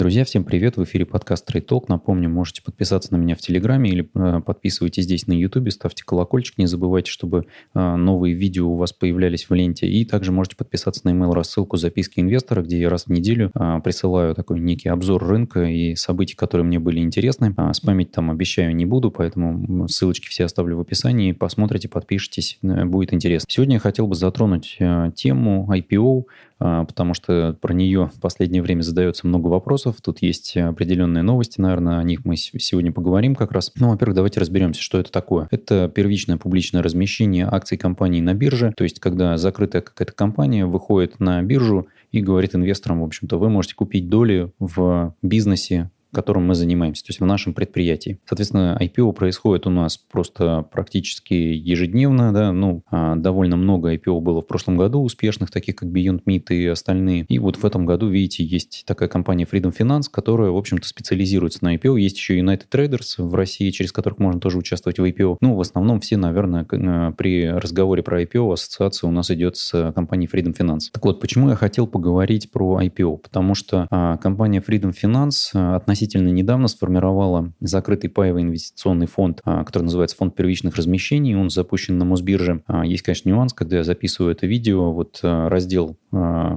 Друзья, всем привет! В эфире подкаст Trade Talk. Напомню, можете подписаться на меня в Телеграме или э, подписывайтесь здесь на Ютубе, ставьте колокольчик, не забывайте, чтобы э, новые видео у вас появлялись в ленте. И также можете подписаться на email рассылку записки инвестора, где я раз в неделю э, присылаю такой некий обзор рынка и событий, которые мне были интересны. А спамить там обещаю не буду, поэтому ссылочки все оставлю в описании. Посмотрите, подпишитесь, э, будет интересно. Сегодня я хотел бы затронуть э, тему IPO, потому что про нее в последнее время задается много вопросов. Тут есть определенные новости, наверное, о них мы сегодня поговорим как раз. Ну, во-первых, давайте разберемся, что это такое. Это первичное публичное размещение акций компании на бирже, то есть когда закрытая какая-то компания выходит на биржу и говорит инвесторам, в общем-то, вы можете купить доли в бизнесе которым мы занимаемся, то есть в нашем предприятии. Соответственно, IPO происходит у нас просто практически ежедневно, да, ну, а, довольно много IPO было в прошлом году успешных, таких как Beyond Meat и остальные. И вот в этом году, видите, есть такая компания Freedom Finance, которая, в общем-то, специализируется на IPO. Есть еще United Traders в России, через которых можно тоже участвовать в IPO. Ну, в основном все, наверное, э, при разговоре про IPO ассоциация у нас идет с компанией Freedom Finance. Так вот, почему я хотел поговорить про IPO? Потому что а, компания Freedom Finance относительно относительно недавно сформировала закрытый паевый инвестиционный фонд, а, который называется фонд первичных размещений. Он запущен на Мосбирже. А, есть, конечно, нюанс, когда я записываю это видео, вот а, раздел,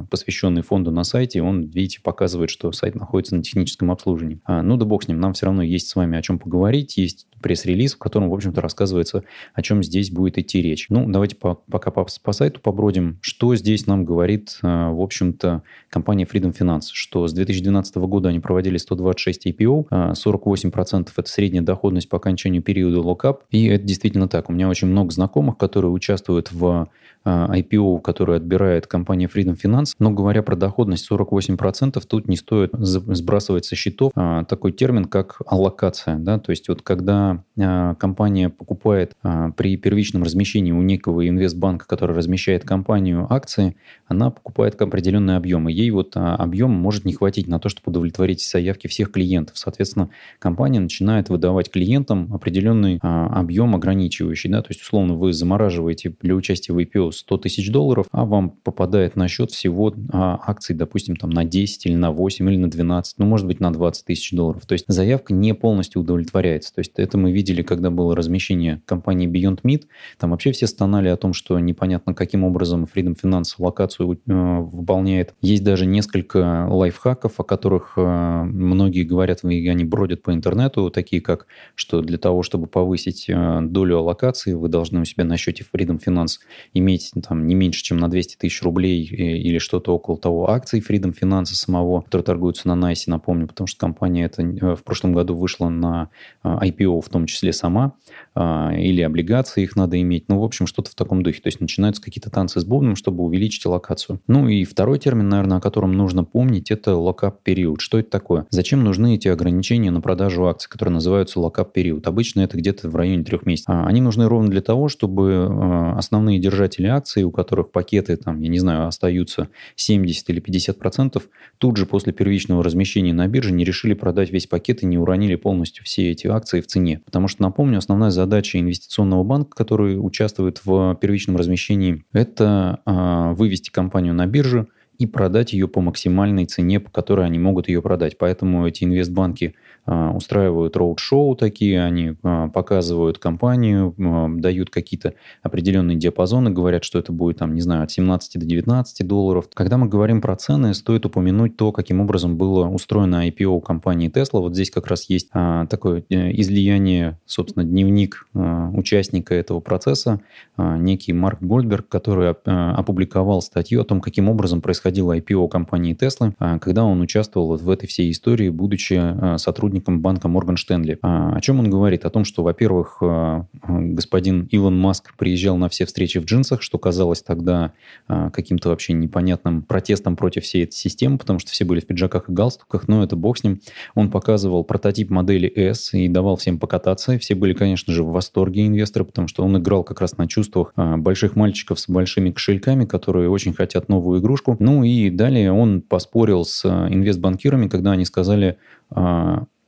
посвященный фонду на сайте, он, видите, показывает, что сайт находится на техническом обслуживании. Ну да бог с ним, нам все равно есть с вами о чем поговорить, есть пресс-релиз, в котором, в общем-то, рассказывается, о чем здесь будет идти речь. Ну, давайте по, пока по, по сайту побродим. Что здесь нам говорит, в общем-то, компания Freedom Finance, что с 2012 года они проводили 126 6 IPO, 48% это средняя доходность по окончанию периода локап. И это действительно так. У меня очень много знакомых, которые участвуют в IPO, который отбирает компания Freedom Finance. Но говоря про доходность 48%, тут не стоит сбрасывать со счетов а, такой термин, как аллокация. Да? То есть вот когда а, компания покупает при первичном размещении у некого инвестбанка, который размещает компанию акции, она покупает определенные объемы. Ей вот объем может не хватить на то, чтобы удовлетворить заявки всех клиентов. Соответственно, компания начинает выдавать клиентам определенный объем ограничивающий. Да? То есть, условно, вы замораживаете для участия в IPO 100 тысяч долларов, а вам попадает на счет всего а, акций, допустим, там на 10 или на 8 или на 12, ну, может быть, на 20 тысяч долларов. То есть заявка не полностью удовлетворяется. То есть это мы видели, когда было размещение компании Beyond Meat. Там вообще все стонали о том, что непонятно, каким образом Freedom Finance локацию э, выполняет. Есть даже несколько лайфхаков, о которых э, многие говорят, они бродят по интернету, такие как, что для того, чтобы повысить э, долю аллокации, вы должны у себя на счете Freedom Finance иметь иметь там не меньше, чем на 200 тысяч рублей э, или что-то около того. Акций Freedom Finance самого, которые торгуются на NICE, напомню, потому что компания это э, в прошлом году вышла на э, IPO в том числе сама, или облигации их надо иметь, ну, в общем, что-то в таком духе. То есть начинаются какие-то танцы с бубном, чтобы увеличить аллокацию. Ну и второй термин, наверное, о котором нужно помнить, это lock-up период. Что это такое? Зачем нужны эти ограничения на продажу акций, которые называются lock-up период? Обычно это где-то в районе трех месяцев. А, они нужны ровно для того, чтобы основные держатели акций, у которых пакеты, там, я не знаю, остаются 70 или 50 процентов, тут же после первичного размещения на бирже не решили продать весь пакет и не уронили полностью все эти акции в цене. Потому что, напомню, основная задача инвестиционного банка, который участвует в первичном размещении, это э, вывести компанию на биржу, и продать ее по максимальной цене, по которой они могут ее продать. Поэтому эти инвестбанки а, устраивают роуд-шоу такие, они а, показывают компанию, а, дают какие-то определенные диапазоны, говорят, что это будет, там, не знаю, от 17 до 19 долларов. Когда мы говорим про цены, стоит упомянуть то, каким образом было устроено IPO компании Tesla. Вот здесь как раз есть такое э, излияние, собственно, дневник участника этого процесса, некий Марк Гольдберг, который опубликовал статью о том, каким образом происходило IPO компании Tesla, когда он участвовал в этой всей истории, будучи сотрудником сотрудником банка Морган Штенли. А, о чем он говорит? О том, что, во-первых, а, господин Илон Маск приезжал на все встречи в джинсах, что казалось тогда а, каким-то вообще непонятным протестом против всей этой системы, потому что все были в пиджаках и галстуках, но это бог с ним. Он показывал прототип модели S и давал всем покататься. Все были, конечно же, в восторге инвесторы, потому что он играл как раз на чувствах больших мальчиков с большими кошельками, которые очень хотят новую игрушку. Ну и далее он поспорил с инвестбанкирами, когда они сказали,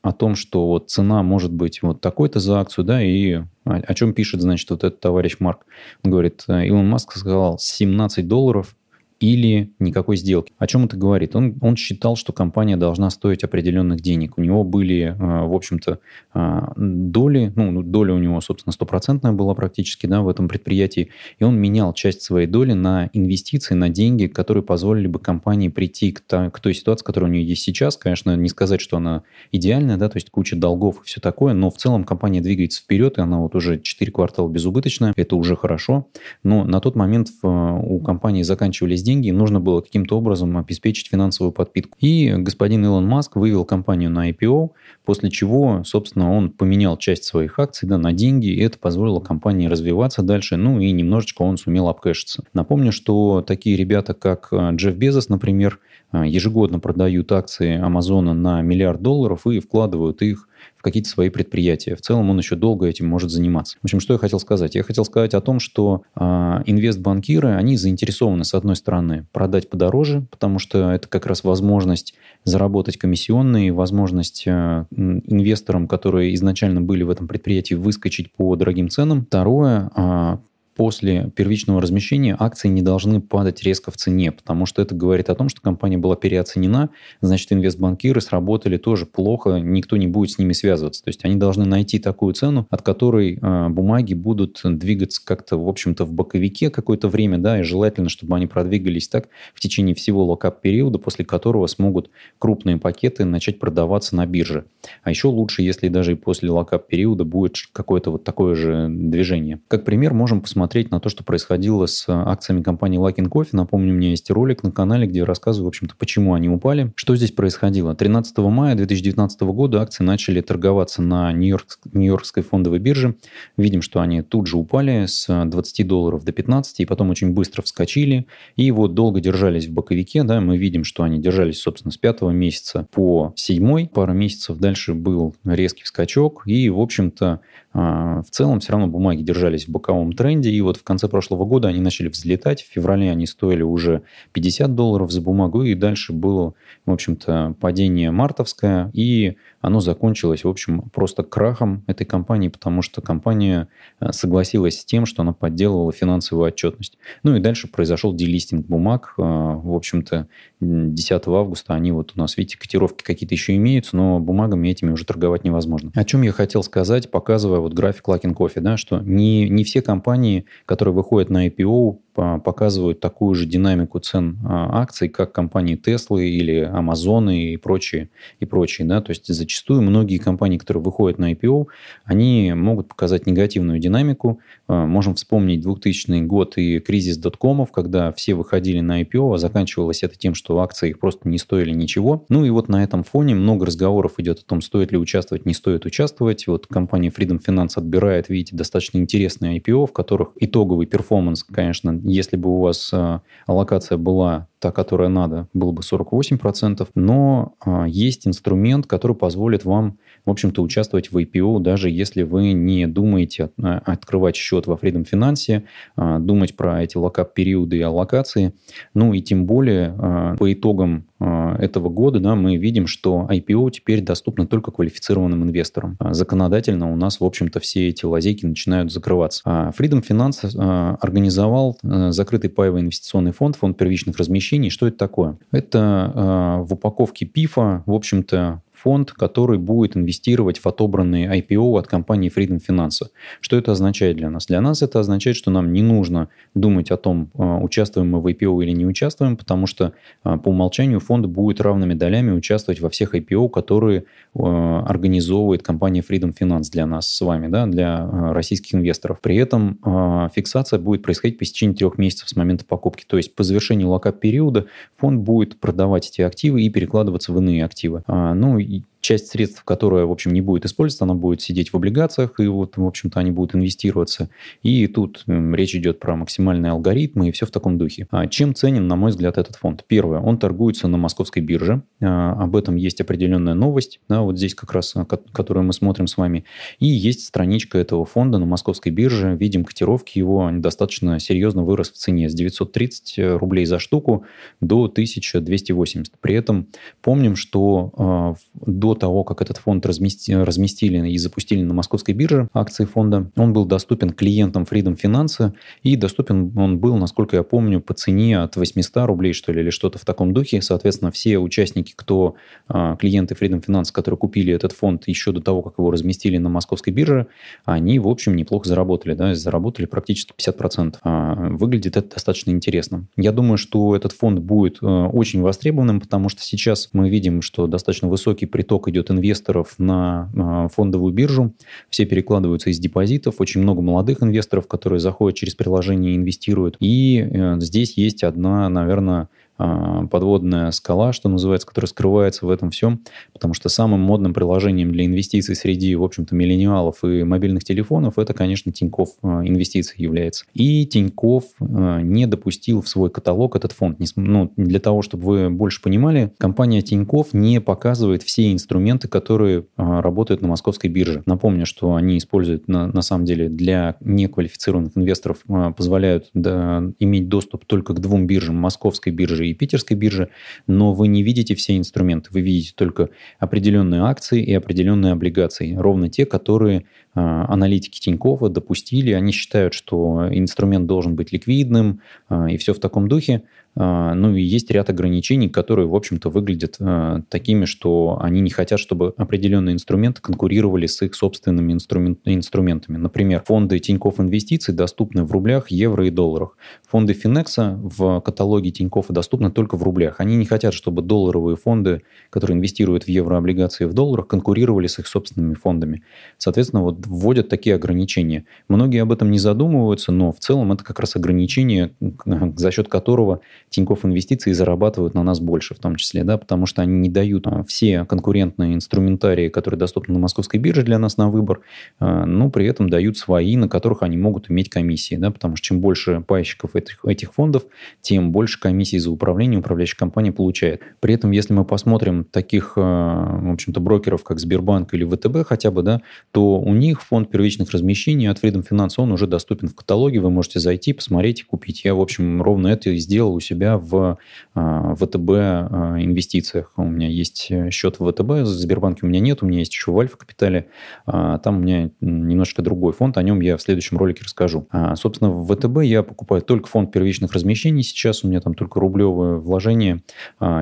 о том, что вот цена может быть вот такой-то за акцию, да, и о, о чем пишет, значит, вот этот товарищ Марк. Он говорит, э, Илон Маск сказал 17 долларов или никакой сделки. О чем это говорит? Он, он считал, что компания должна стоить определенных денег. У него были, в общем-то, доли, ну, доля у него, собственно, стопроцентная была практически да, в этом предприятии, и он менял часть своей доли на инвестиции, на деньги, которые позволили бы компании прийти к, та, к той ситуации, которая у нее есть сейчас. Конечно, не сказать, что она идеальная, да, то есть куча долгов и все такое, но в целом компания двигается вперед, и она вот уже 4 квартала безубыточная, это уже хорошо. Но на тот момент у компании заканчивались деньги, нужно было каким-то образом обеспечить финансовую подпитку. И господин Илон Маск вывел компанию на IPO, после чего, собственно, он поменял часть своих акций да, на деньги, и это позволило компании развиваться дальше, ну и немножечко он сумел обкэшиться. Напомню, что такие ребята, как э, Джефф Безос, например, ежегодно продают акции Амазона на миллиард долларов и вкладывают их в какие-то свои предприятия. В целом он еще долго этим может заниматься. В общем, что я хотел сказать? Я хотел сказать о том, что э, инвестбанкиры, они заинтересованы, с одной стороны, продать подороже, потому что это как раз возможность заработать комиссионные, возможность э, инвесторам, которые изначально были в этом предприятии, выскочить по дорогим ценам. Второе, э, после первичного размещения акции не должны падать резко в цене, потому что это говорит о том, что компания была переоценена, значит, инвестбанкиры сработали тоже плохо, никто не будет с ними связываться. То есть они должны найти такую цену, от которой э, бумаги будут двигаться как-то, в общем-то, в боковике какое-то время, да, и желательно, чтобы они продвигались так в течение всего локап-периода, после которого смогут крупные пакеты начать продаваться на бирже. А еще лучше, если даже и после локап-периода будет какое-то вот такое же движение. Как пример можем посмотреть посмотреть на то, что происходило с э, акциями компании Luckin Coffee. Напомню, у меня есть ролик на канале, где я рассказываю, в общем-то, почему они упали. Что здесь происходило? 13 мая 2019 года акции начали торговаться на Нью-Йорк, Нью-Йоркской фондовой бирже. Видим, что они тут же упали с 20 долларов до 15, и потом очень быстро вскочили. И вот долго держались в боковике. Да, мы видим, что они держались, собственно, с 5 месяца по 7. Пара месяцев дальше был резкий скачок. И, в общем-то, а, в целом все равно бумаги держались в боковом тренде, и вот в конце прошлого года они начали взлетать. В феврале они стоили уже 50 долларов за бумагу, и дальше было, в общем-то, падение мартовское, и оно закончилось, в общем, просто крахом этой компании, потому что компания э, согласилась с тем, что она подделывала финансовую отчетность. Ну и дальше произошел делистинг бумаг. Э, в общем-то, 10 августа они вот у нас, видите, котировки какие-то еще имеются, но бумагами этими уже торговать невозможно. О чем я хотел сказать, показывая вот график Лакин Кофе, да, что не, не все компании, которые выходят на IPO, показывают такую же динамику цен а, акций, как компании Tesla или Амазоны и прочие, и прочие. Да? То есть зачастую многие компании, которые выходят на IPO, они могут показать негативную динамику. А, можем вспомнить 2000 год и кризис доткомов, когда все выходили на IPO, а заканчивалось это тем, что акции их просто не стоили ничего. Ну и вот на этом фоне много разговоров идет о том, стоит ли участвовать, не стоит участвовать. Вот компания Freedom Finance отбирает, видите, достаточно интересные IPO, в которых итоговый перформанс, конечно, если бы у вас э, аллокация была та, которая надо, было бы 48%, но э, есть инструмент, который позволит вам, в общем-то, участвовать в IPO, даже если вы не думаете э, открывать счет во Freedom Finance, думать про эти локап-периоды и аллокации. Ну и тем более по итогам этого года да, мы видим, что IPO теперь доступно только квалифицированным инвесторам. Законодательно у нас, в общем-то, все эти лазейки начинают закрываться. Freedom Finance организовал закрытый паевый инвестиционный фонд, фонд первичных размещений. Что это такое? Это в упаковке ПИФа, в общем-то, фонд, который будет инвестировать в отобранные IPO от компании Freedom Finance. Что это означает для нас? Для нас это означает, что нам не нужно думать о том, э, участвуем мы в IPO или не участвуем, потому что э, по умолчанию фонд будет равными долями участвовать во всех IPO, которые э, организовывает компания Freedom Finance для нас с вами, да, для российских инвесторов. При этом фиксация будет происходить по истечении трех месяцев с момента покупки. То есть по завершении локап-периода фонд будет продавать эти активы и перекладываться в иные активы. А, ну, часть средств, которая, в общем, не будет использоваться, она будет сидеть в облигациях, и вот, в общем-то, они будут инвестироваться. И тут речь идет про максимальные алгоритмы и все в таком духе. А чем ценен, на мой взгляд, этот фонд? Первое, он торгуется на московской бирже. А, об этом есть определенная новость, да, вот здесь как раз, которую мы смотрим с вами. И есть страничка этого фонда на московской бирже. Видим котировки его, достаточно серьезно вырос в цене с 930 рублей за штуку до 1280. При этом помним, что до того, как этот фонд размести, разместили и запустили на московской бирже акции фонда, он был доступен клиентам Freedom Finance, и доступен он был, насколько я помню, по цене от 800 рублей, что ли, или что-то в таком духе. Соответственно, все участники, кто а, клиенты Freedom Finance, которые купили этот фонд еще до того, как его разместили на московской бирже, они, в общем, неплохо заработали, да, заработали практически 50%. А, выглядит это достаточно интересно. Я думаю, что этот фонд будет а, очень востребованным, потому что сейчас мы видим, что достаточно высокий приток идет инвесторов на а, фондовую биржу. Все перекладываются из депозитов. Очень много молодых инвесторов, которые заходят через приложение и инвестируют. И э, здесь есть одна, наверное, подводная скала, что называется, которая скрывается в этом всем, потому что самым модным приложением для инвестиций среди, в общем-то, миллениалов и мобильных телефонов это, конечно, Тиньков а, инвестиций является. И Тиньков а, не допустил в свой каталог этот фонд. Ну, для того, чтобы вы больше понимали, компания Тиньков не показывает все инструменты, которые работают на московской бирже. Напомню, что они используют на, на самом деле для неквалифицированных инвесторов позволяют да, иметь доступ только к двум биржам, московской бирже и питерской бирже, но вы не видите все инструменты. Вы видите только определенные акции и определенные облигации. Ровно те, которые аналитики Тинькова допустили. Они считают, что инструмент должен быть ликвидным а, и все в таком духе. А, ну и есть ряд ограничений, которые, в общем-то, выглядят э, такими, что они не хотят, чтобы определенные инструменты конкурировали с их собственными инструмент, инструментами. Например, фонды Тинькофф Инвестиций доступны в рублях, евро и долларах. Фонды Финекса в каталоге Тинькоффа доступны только в рублях. Они не хотят, чтобы долларовые фонды, которые инвестируют в еврооблигации в долларах, конкурировали с их собственными фондами. Соответственно, вот вводят такие ограничения. Многие об этом не задумываются, но в целом это как раз ограничение, за счет которого Тинькофф Инвестиции зарабатывают на нас больше в том числе, да, потому что они не дают а, все конкурентные инструментарии, которые доступны на московской бирже для нас на выбор, а, но при этом дают свои, на которых они могут иметь комиссии, да, потому что чем больше пайщиков этих, этих фондов, тем больше комиссий за управление управляющая компания получает. При этом, если мы посмотрим таких, а, в общем-то, брокеров, как Сбербанк или ВТБ хотя бы, да, то у них фонд первичных размещений от Freedom Finance, он уже доступен в каталоге, вы можете зайти, посмотреть и купить. Я, в общем, ровно это и сделал у себя в а, ВТБ а, инвестициях. У меня есть счет в ВТБ, в Сбербанке у меня нет, у меня есть еще в Альфа Капитале. А, там у меня немножко другой фонд, о нем я в следующем ролике расскажу. Собственно, в ВТБ я покупаю только фонд первичных размещений сейчас, у меня там только рублевое вложение.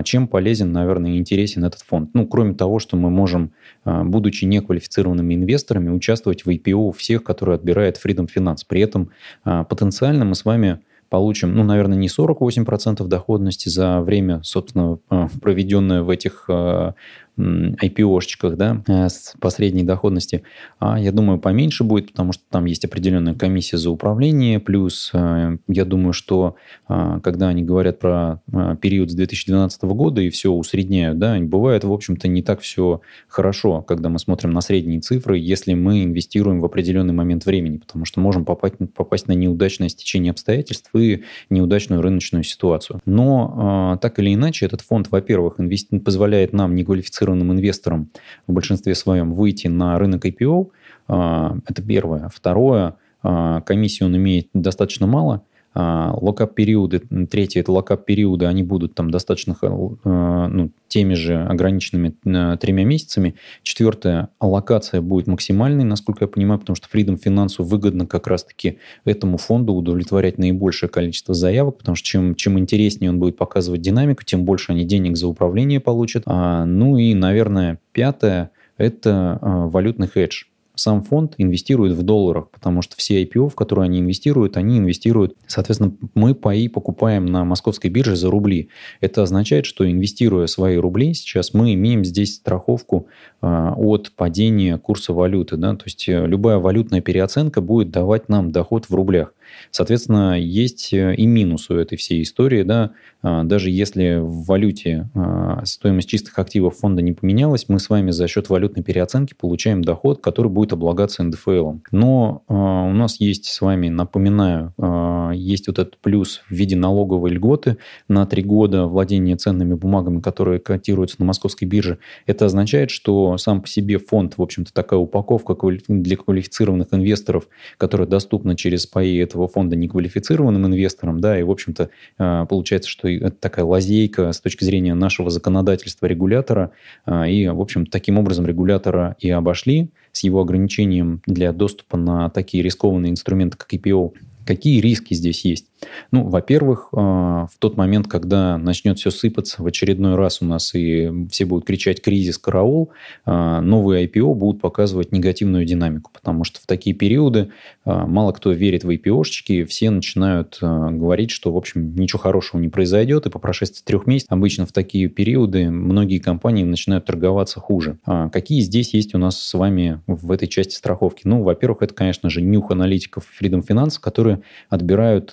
Чем полезен, наверное, интересен этот фонд? Ну, кроме того, что мы можем, будучи неквалифицированными инвесторами, участвовать в IPO всех, которые отбирает Freedom Finance. При этом потенциально мы с вами получим, ну, наверное, не 48% доходности за время, собственно, э, проведенное в этих э, IPO-шечках, да, э, с посредней доходности, а я думаю, поменьше будет, потому что там есть определенная комиссия за управление, плюс э, я думаю, что э, когда они говорят про период с 2012 года и все усредняют, да, бывает, в общем-то, не так все хорошо, когда мы смотрим на средние цифры, если мы инвестируем в определенный момент времени, потому что можем попасть, попасть на неудачное стечение обстоятельств и неудачную рыночную ситуацию. Но так или иначе, этот фонд, во-первых, инвести... позволяет нам не квалифицировать квалифицированным инвесторам в большинстве своем выйти на рынок IPO. А, это первое. Второе, а, комиссию он имеет достаточно мало – а, локап-периоды, третье, это локап-периоды, они будут там достаточно э, ну, теми же ограниченными э, тремя месяцами. Четвертое, аллокация будет максимальной, насколько я понимаю, потому что Freedom Finance выгодно как раз-таки этому фонду удовлетворять наибольшее количество заявок, потому что чем, чем интереснее он будет показывать динамику, тем больше они денег за управление получат. А, ну и, наверное, пятое, это а, валютный хедж сам фонд инвестирует в долларах, потому что все IPO, в которые они инвестируют, они инвестируют, соответственно, мы паи покупаем на московской бирже за рубли. Это означает, что инвестируя свои рубли, сейчас мы имеем здесь страховку э, от падения курса валюты. Да? То есть э, любая валютная переоценка будет давать нам доход в рублях. Соответственно, есть э, и минус у этой всей истории. Да? А, даже если в валюте стоимость чистых активов фонда не поменялась, мы с вами за счет валютной переоценки получаем доход, который будет облагаться НДФЛ. Но э, у нас есть с вами, напоминаю, есть вот этот плюс в виде налоговой льготы на три года владения ценными бумагами, которые котируются на московской бирже. Это означает, что сам по себе фонд, в общем-то, такая упаковка для квалифицированных инвесторов, которая доступна через паи этого фонда неквалифицированным инвесторам, да, и, в общем-то, э, получается, что это такая лазейка с точки зрения нашего законодательства регулятора, э, и, в общем, таким образом регулятора и обошли с его ограничением для доступа на такие рискованные инструменты, как IPO. Какие риски здесь есть? Ну, во-первых, э, в тот момент, когда начнет все сыпаться в очередной раз у нас и все будут кричать «кризис, караул», э, новые IPO будут показывать негативную динамику, потому что в такие периоды э, мало кто верит в IPO-шечки, все начинают говорить, что, в общем, ничего хорошего не произойдет, и по прошествии трех месяцев обычно в такие периоды многие компании начинают торговаться хуже. Какие здесь есть у нас с вами в этой части страховки? Ну, во-первых, это, конечно же, нюх аналитиков Freedom Finance, которые отбирают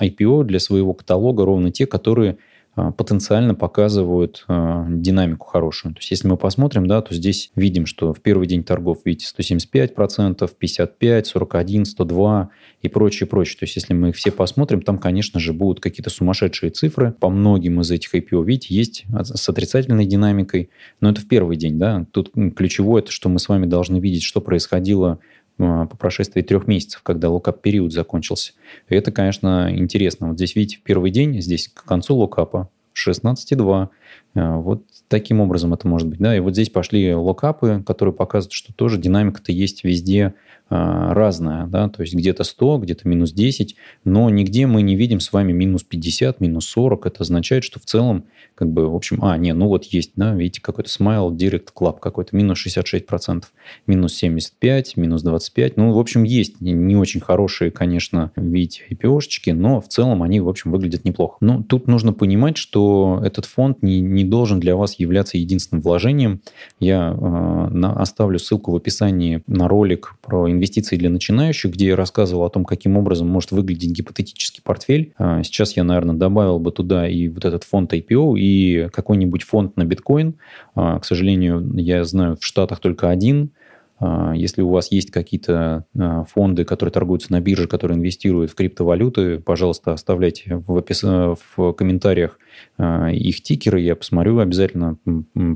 IPO для своего каталога ровно те, которые а, потенциально показывают э, динамику хорошую. То есть, если мы посмотрим, да, то здесь видим, что в первый день торгов, видите, 175%, 55%, 41%, 102% и прочее, прочее. То есть, если мы их все посмотрим, там, конечно же, будут какие-то сумасшедшие цифры. По многим из этих IPO, видите, есть с отрицательной динамикой, но это в первый день, да. Тут ключевое, это что мы с вами должны видеть, что происходило по прошествии трех месяцев, когда локап-период закончился. И это, конечно, интересно. Вот здесь, видите, первый день, здесь к концу локапа 16,2. А, вот таким образом это может быть. Да? И вот здесь пошли локапы, которые показывают, что тоже динамика-то есть везде а, разная, да, то есть где-то 100, где-то минус 10, но нигде мы не видим с вами минус 50, минус 40. Это означает, что в целом, как бы, в общем, а, не, ну вот есть, да, видите, какой-то Smile Direct Club какой-то, минус 66%, минус 75, минус 25. Ну, в общем, есть не очень хорошие, конечно, видите, IPO-шечки, но в целом они, в общем, выглядят неплохо. Но тут нужно понимать, что этот фонд не, не должен для вас являться единственным вложением. Я э, на, оставлю ссылку в описании на ролик про инвестиции для начинающих, где я рассказывал о том, каким образом может выглядеть гипотетический портфель. А, сейчас я, наверное, добавил бы туда и вот этот фонд IPO, и какой-нибудь фонд на биткоин. А, к сожалению, я знаю в Штатах только один – а, если у вас есть какие-то фонды, которые торгуются на бирже, которые инвестируют в криптовалюты, пожалуйста, оставляйте в, опис... в комментариях их тикеры. Я посмотрю, обязательно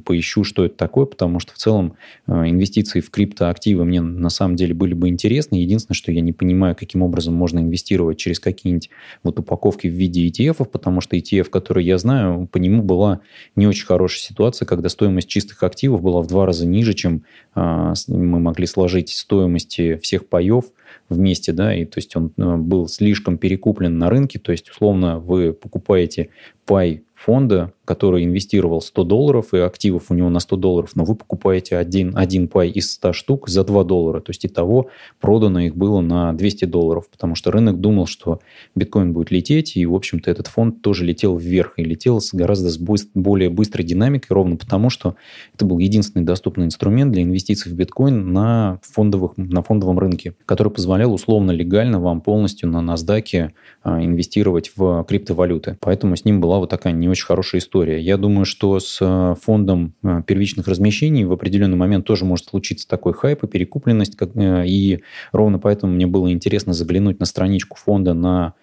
поищу, что это такое, потому что в целом инвестиции в криптоактивы мне на самом деле были бы интересны. Единственное, что я не понимаю, каким образом можно инвестировать через какие-нибудь вот упаковки в виде ETF, потому что ETF, который я знаю, по нему была не очень хорошая ситуация, когда стоимость чистых активов была в два раза ниже, чем мы мы могли сложить стоимости всех паев вместе, да, и то есть он э, был слишком перекуплен на рынке, то есть условно вы покупаете пай фонда, который инвестировал 100 долларов, и активов у него на 100 долларов, но вы покупаете один, один пай из 100 штук за 2 доллара. То есть и того продано их было на 200 долларов, потому что рынок думал, что биткоин будет лететь, и, в общем-то, этот фонд тоже летел вверх, и летел с гораздо с более быстрой динамикой, ровно потому, что это был единственный доступный инструмент для инвестиций в биткоин на, фондовых, на фондовом рынке, который позволял условно легально вам полностью на NASDAQ а, инвестировать в криптовалюты. Поэтому с ним была вот такая не очень хорошая история. Я думаю, что с э, фондом э, первичных размещений в определенный момент тоже может случиться такой хайп и перекупленность. Э, и ровно поэтому мне было интересно заглянуть на страничку фонда на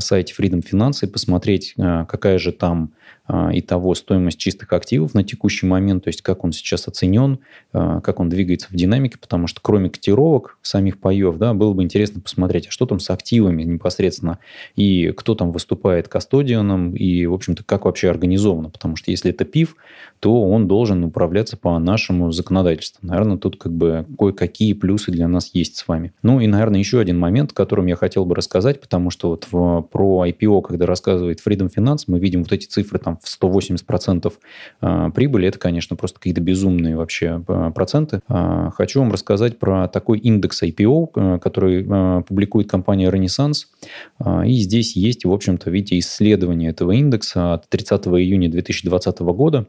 сайте Freedom Finance и посмотреть, какая же там а, и того стоимость чистых активов на текущий момент, то есть как он сейчас оценен, а, как он двигается в динамике, потому что кроме котировок самих паев, да, было бы интересно посмотреть, а что там с активами непосредственно, и кто там выступает кастодианом, и, в общем-то, как вообще организовано, потому что если это ПИФ, то он должен управляться по нашему законодательству. Наверное, тут как бы кое-какие плюсы для нас есть с вами. Ну и, наверное, еще один момент, о котором я хотел бы рассказать, потому что вот про IPO, когда рассказывает Freedom Finance, мы видим вот эти цифры там в 180% а, прибыли, это, конечно, просто какие-то безумные вообще а, проценты. А, хочу вам рассказать про такой индекс IPO, который публикует компания Renaissance. И здесь есть, в общем-то, видите, исследование этого индекса от 30 июня 2020 года.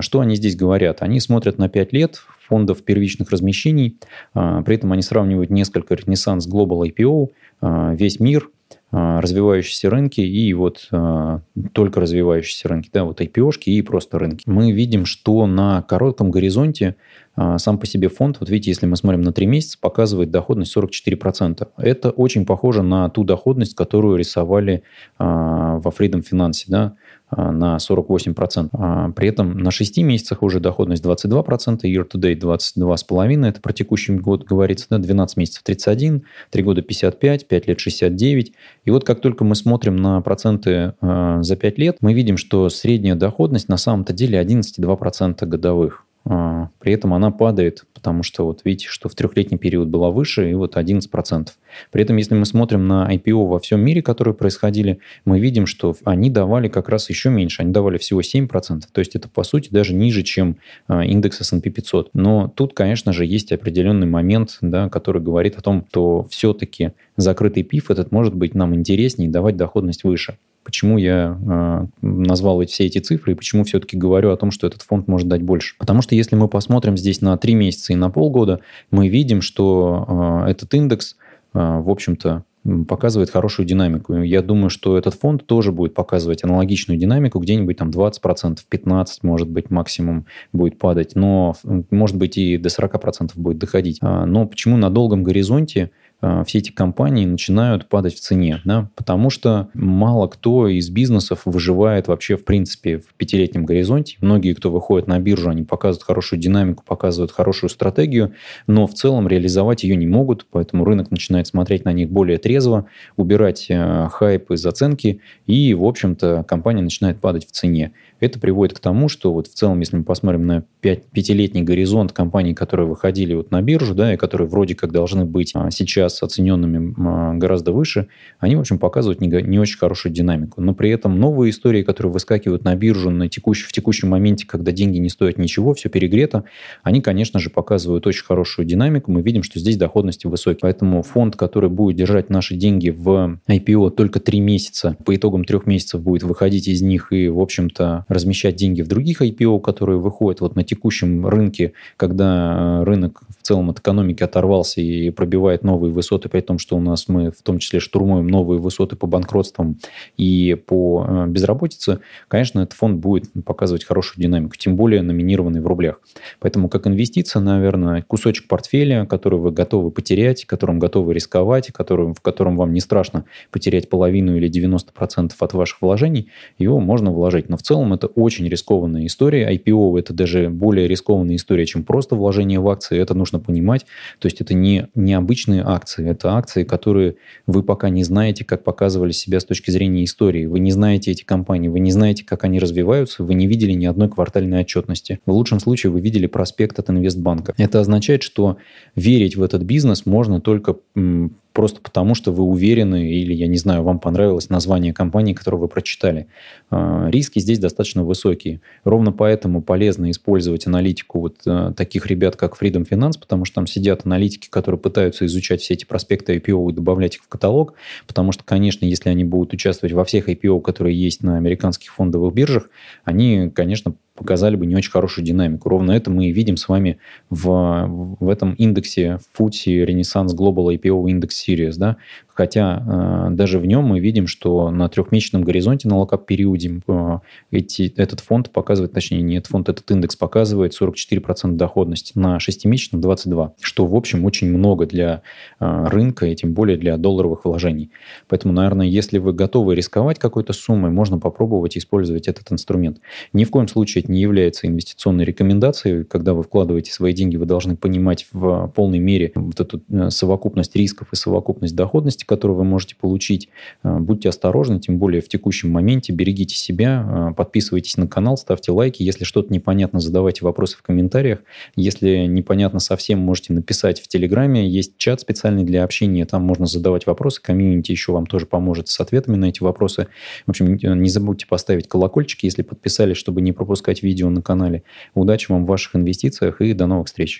Что они здесь говорят? Они смотрят на 5 лет фондов первичных размещений, при этом они сравнивают несколько Renaissance Global IPO, весь мир, развивающиеся рынки и вот а, только развивающиеся рынки, да, вот IPO-шки и просто рынки. Мы видим, что на коротком горизонте а, сам по себе фонд, вот видите, если мы смотрим на 3 месяца, показывает доходность 44%. Это очень похоже на ту доходность, которую рисовали а, во Freedom Finance, да, а, на 48%. А при этом на 6 месяцах уже доходность 22%, year-to-date 22,5%, это про текущий год говорится, да, 12 месяцев 31, 3 года 55, 5 лет 69. И вот как только мы смотрим на проценты за 5 лет, мы видим, что средняя доходность на самом-то деле 11,2% годовых. А, при этом она падает, потому что вот видите, что в трехлетний период была выше, и вот 11%. При этом, если мы смотрим на IPO во всем мире, которые происходили, мы видим, что они давали как раз еще меньше, они давали всего 7%, то есть это, по сути, даже ниже, чем а, индекс S&P 500. Но тут, конечно же, есть определенный момент, да, который говорит о том, что все-таки закрытый пиф этот может быть нам интереснее давать доходность выше. Почему я э, назвал все эти цифры и почему все-таки говорю о том, что этот фонд может дать больше? Потому что если мы посмотрим здесь на 3 месяца и на полгода, мы видим, что э, этот индекс, э, в общем-то, показывает хорошую динамику. Я думаю, что этот фонд тоже будет показывать аналогичную динамику, где-нибудь там 20%, 15% может быть максимум будет падать, но может быть и до 40% будет доходить. Но почему на долгом горизонте все эти компании начинают падать в цене, да, потому что мало кто из бизнесов выживает вообще в принципе в пятилетнем горизонте. Многие, кто выходит на биржу, они показывают хорошую динамику, показывают хорошую стратегию, но в целом реализовать ее не могут, поэтому рынок начинает смотреть на них более трезво, убирать э, хайп из оценки, и, в общем-то, компания начинает падать в цене. Это приводит к тому, что вот в целом, если мы посмотрим на 5, пятилетний горизонт компаний, которые выходили вот на биржу, да, и которые вроде как должны быть а, сейчас оцененными а, гораздо выше, они, в общем, показывают не, не очень хорошую динамику. Но при этом новые истории, которые выскакивают на биржу на текущий, в текущем моменте, когда деньги не стоят ничего, все перегрето, они, конечно же, показывают очень хорошую динамику. Мы видим, что здесь доходности высокие. Поэтому фонд, который будет держать наши деньги в IPO только 3 месяца, по итогам трех месяцев будет выходить из них и, в общем-то, размещать деньги в других IPO, которые выходят вот на текущем рынке, когда э, рынок в целом от экономики оторвался и пробивает новые высоты, при том, что у нас мы в том числе штурмуем новые высоты по банкротствам и по э, безработице, конечно, этот фонд будет показывать хорошую динамику, тем более номинированный в рублях. Поэтому как инвестиция, наверное, кусочек портфеля, который вы готовы потерять, которым готовы рисковать, которым, в котором вам не страшно потерять половину или 90% от ваших вложений, его можно вложить. Но в целом это очень рискованная история. IPO – это даже более рискованная история, чем просто вложение в акции. Это нужно понимать. То есть это не необычные акции. Это акции, которые вы пока не знаете, как показывали себя с точки зрения истории. Вы не знаете эти компании, вы не знаете, как они развиваются, вы не видели ни одной квартальной отчетности. В лучшем случае вы видели проспект от инвестбанка. Это означает, что верить в этот бизнес можно только просто потому, что вы уверены или, я не знаю, вам понравилось название компании, которую вы прочитали. А, риски здесь достаточно высокие. Ровно поэтому полезно использовать аналитику вот э, таких ребят, как Freedom Finance, потому что там сидят аналитики, которые пытаются изучать все эти проспекты IPO и добавлять их в каталог, потому что, конечно, если они будут участвовать во всех IPO, которые есть на американских фондовых биржах, они, конечно, показали бы не очень хорошую динамику. Ровно это мы и видим с вами в, в этом индексе FTSE Renaissance Global IPO Index Series. Да? Хотя э, даже в нем мы видим, что на трехмесячном горизонте, на локап-периоде э, этот фонд показывает, точнее, не этот фонд, этот индекс показывает 44% доходности, на шестимесячном 22%, что, в общем, очень много для э, рынка и тем более для долларовых вложений. Поэтому, наверное, если вы готовы рисковать какой-то суммой, можно попробовать использовать этот инструмент. Ни в коем случае это не является инвестиционной рекомендацией. Когда вы вкладываете свои деньги, вы должны понимать в полной мере вот эту э, совокупность рисков и совокупность доходности, которую вы можете получить. Э, будьте осторожны, тем более в текущем моменте. Берегите себя, э, подписывайтесь на канал, ставьте лайки. Если что-то непонятно, задавайте вопросы в комментариях. Если непонятно совсем, можете написать в Телеграме. Есть чат специальный для общения, там можно задавать вопросы. Комьюнити еще вам тоже поможет с ответами на эти вопросы. В общем, не забудьте поставить колокольчик, если подписались, чтобы не пропускать видео на канале. Удачи вам в ваших инвестициях и до новых встреч.